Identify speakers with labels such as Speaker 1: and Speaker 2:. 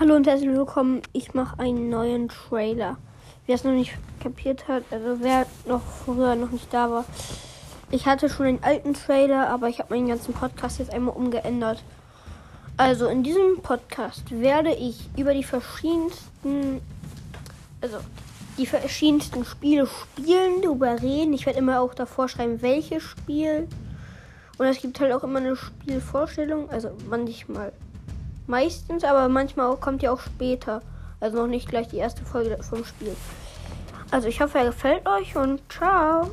Speaker 1: Hallo und herzlich willkommen. Ich mache einen neuen Trailer. Wer es noch nicht kapiert hat, also wer noch früher noch nicht da war. Ich hatte schon einen alten Trailer, aber ich habe meinen ganzen Podcast jetzt einmal umgeändert. Also in diesem Podcast werde ich über die verschiedensten, also die verschiedensten Spiele spielen, darüber reden. Ich werde immer auch davor schreiben, welches Spiel. Und es gibt halt auch immer eine Spielvorstellung, also manchmal Meistens, aber manchmal auch, kommt ja auch später. Also noch nicht gleich die erste Folge vom Spiel. Also ich hoffe, er gefällt euch und ciao.